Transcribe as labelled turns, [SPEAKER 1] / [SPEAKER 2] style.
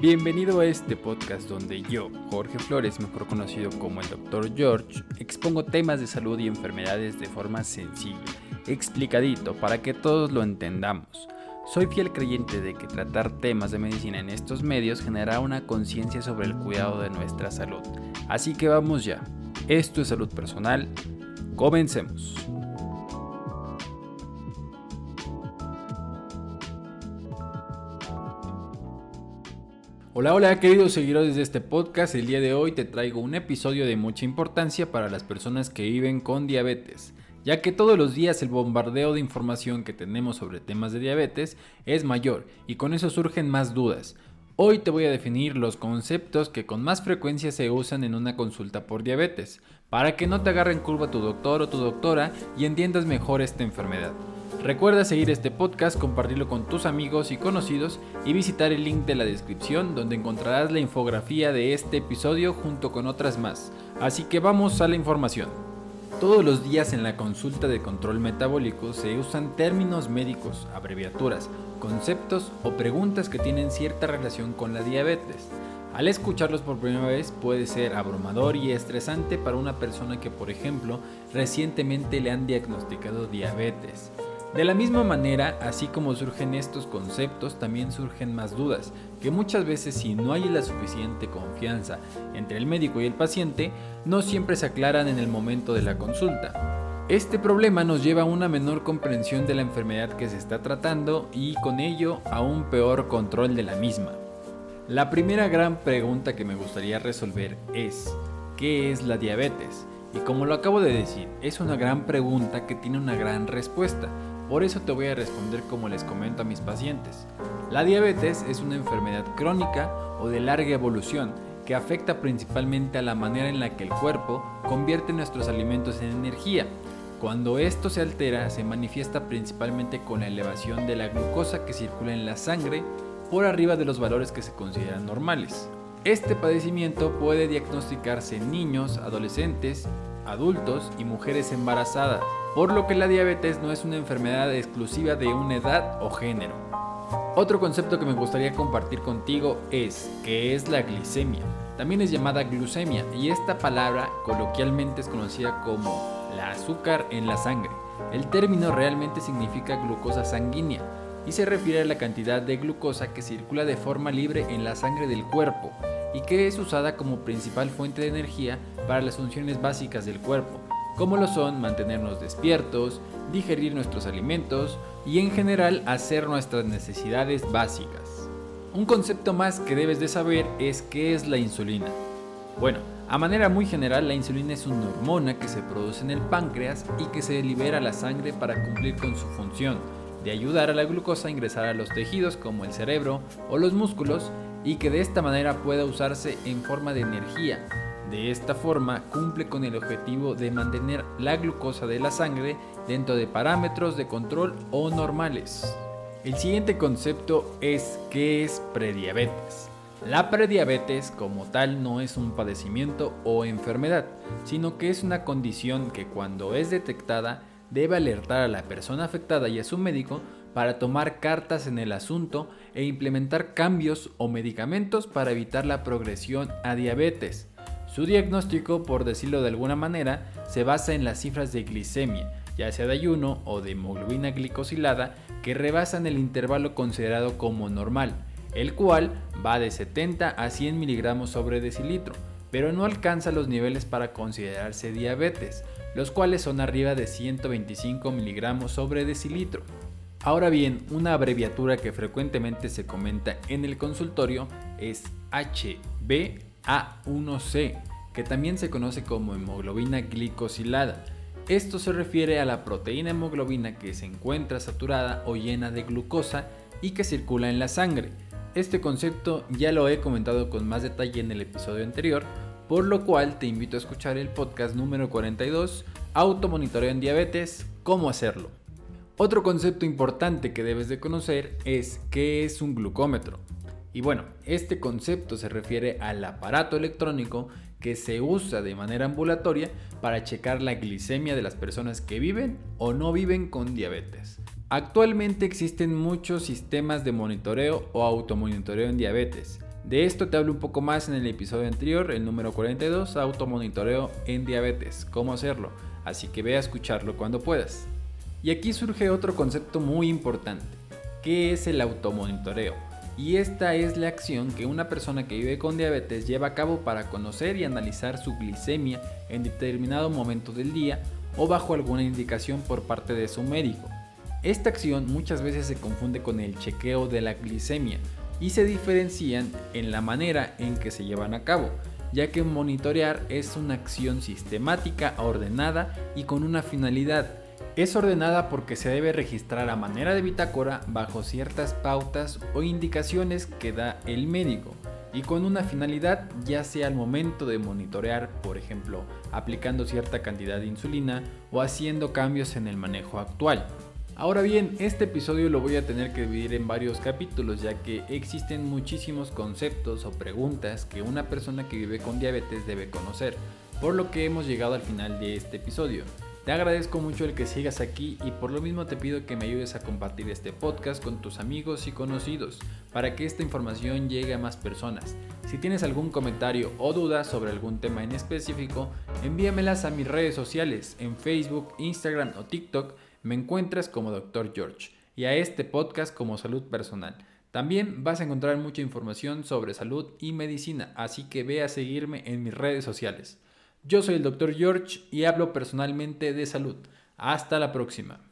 [SPEAKER 1] Bienvenido a este podcast donde yo, Jorge Flores, mejor conocido como el Dr. George, expongo temas de salud y enfermedades de forma sencilla, explicadito, para que todos lo entendamos. Soy fiel creyente de que tratar temas de medicina en estos medios generará una conciencia sobre el cuidado de nuestra salud. Así que vamos ya. Esto es salud personal. Comencemos. Hola, hola queridos seguidores de este podcast, el día de hoy te traigo un episodio de mucha importancia para las personas que viven con diabetes, ya que todos los días el bombardeo de información que tenemos sobre temas de diabetes es mayor y con eso surgen más dudas. Hoy te voy a definir los conceptos que con más frecuencia se usan en una consulta por diabetes, para que no te agarren curva tu doctor o tu doctora y entiendas mejor esta enfermedad. Recuerda seguir este podcast, compartirlo con tus amigos y conocidos y visitar el link de la descripción donde encontrarás la infografía de este episodio junto con otras más. Así que vamos a la información. Todos los días en la consulta de control metabólico se usan términos médicos, abreviaturas, conceptos o preguntas que tienen cierta relación con la diabetes. Al escucharlos por primera vez puede ser abrumador y estresante para una persona que, por ejemplo, recientemente le han diagnosticado diabetes. De la misma manera, así como surgen estos conceptos, también surgen más dudas, que muchas veces si no hay la suficiente confianza entre el médico y el paciente, no siempre se aclaran en el momento de la consulta. Este problema nos lleva a una menor comprensión de la enfermedad que se está tratando y con ello a un peor control de la misma. La primera gran pregunta que me gustaría resolver es, ¿qué es la diabetes? Y como lo acabo de decir, es una gran pregunta que tiene una gran respuesta, por eso te voy a responder como les comento a mis pacientes. La diabetes es una enfermedad crónica o de larga evolución que afecta principalmente a la manera en la que el cuerpo convierte nuestros alimentos en energía. Cuando esto se altera, se manifiesta principalmente con la elevación de la glucosa que circula en la sangre por arriba de los valores que se consideran normales. Este padecimiento puede diagnosticarse en niños, adolescentes, adultos y mujeres embarazadas por lo que la diabetes no es una enfermedad exclusiva de una edad o género. Otro concepto que me gustaría compartir contigo es que es la glicemia. También es llamada glucemia y esta palabra coloquialmente es conocida como la azúcar en la sangre. El término realmente significa glucosa sanguínea y se refiere a la cantidad de glucosa que circula de forma libre en la sangre del cuerpo y que es usada como principal fuente de energía para las funciones básicas del cuerpo, como lo son mantenernos despiertos, digerir nuestros alimentos y en general hacer nuestras necesidades básicas. Un concepto más que debes de saber es qué es la insulina. Bueno, a manera muy general la insulina es una hormona que se produce en el páncreas y que se libera a la sangre para cumplir con su función de ayudar a la glucosa a ingresar a los tejidos como el cerebro o los músculos y que de esta manera pueda usarse en forma de energía de esta forma cumple con el objetivo de mantener la glucosa de la sangre dentro de parámetros de control o normales. El siguiente concepto es qué es prediabetes. La prediabetes como tal no es un padecimiento o enfermedad, sino que es una condición que cuando es detectada debe alertar a la persona afectada y a su médico para tomar cartas en el asunto e implementar cambios o medicamentos para evitar la progresión a diabetes. Su diagnóstico, por decirlo de alguna manera, se basa en las cifras de glicemia, ya sea de ayuno o de hemoglobina glicosilada, que rebasan el intervalo considerado como normal, el cual va de 70 a 100 miligramos sobre decilitro, pero no alcanza los niveles para considerarse diabetes, los cuales son arriba de 125 miligramos sobre decilitro. Ahora bien, una abreviatura que frecuentemente se comenta en el consultorio es HB a1C, que también se conoce como hemoglobina glicosilada. Esto se refiere a la proteína hemoglobina que se encuentra saturada o llena de glucosa y que circula en la sangre. Este concepto ya lo he comentado con más detalle en el episodio anterior, por lo cual te invito a escuchar el podcast número 42, Automonitoreo en Diabetes, cómo hacerlo. Otro concepto importante que debes de conocer es qué es un glucómetro. Y bueno, este concepto se refiere al aparato electrónico que se usa de manera ambulatoria para checar la glicemia de las personas que viven o no viven con diabetes. Actualmente existen muchos sistemas de monitoreo o automonitoreo en diabetes, De esto te hablo un poco más en el episodio anterior, el número 42, automonitoreo en diabetes, cómo hacerlo, así que ve a escucharlo cuando puedas. Y aquí surge otro concepto muy importante, ¿qué es el automonitoreo? Y esta es la acción que una persona que vive con diabetes lleva a cabo para conocer y analizar su glicemia en determinado momento del día o bajo alguna indicación por parte de su médico. Esta acción muchas veces se confunde con el chequeo de la glicemia y se diferencian en la manera en que se llevan a cabo, ya que monitorear es una acción sistemática, ordenada y con una finalidad. Es ordenada porque se debe registrar a manera de bitácora bajo ciertas pautas o indicaciones que da el médico y con una finalidad ya sea al momento de monitorear, por ejemplo, aplicando cierta cantidad de insulina o haciendo cambios en el manejo actual. Ahora bien, este episodio lo voy a tener que dividir en varios capítulos ya que existen muchísimos conceptos o preguntas que una persona que vive con diabetes debe conocer, por lo que hemos llegado al final de este episodio. Te agradezco mucho el que sigas aquí y por lo mismo te pido que me ayudes a compartir este podcast con tus amigos y conocidos para que esta información llegue a más personas. Si tienes algún comentario o duda sobre algún tema en específico, envíamelas a mis redes sociales en Facebook, Instagram o TikTok me encuentras como Dr. George y a este podcast como Salud Personal. También vas a encontrar mucha información sobre salud y medicina, así que ve a seguirme en mis redes sociales. Yo soy el Dr. George y hablo personalmente de salud. Hasta la próxima.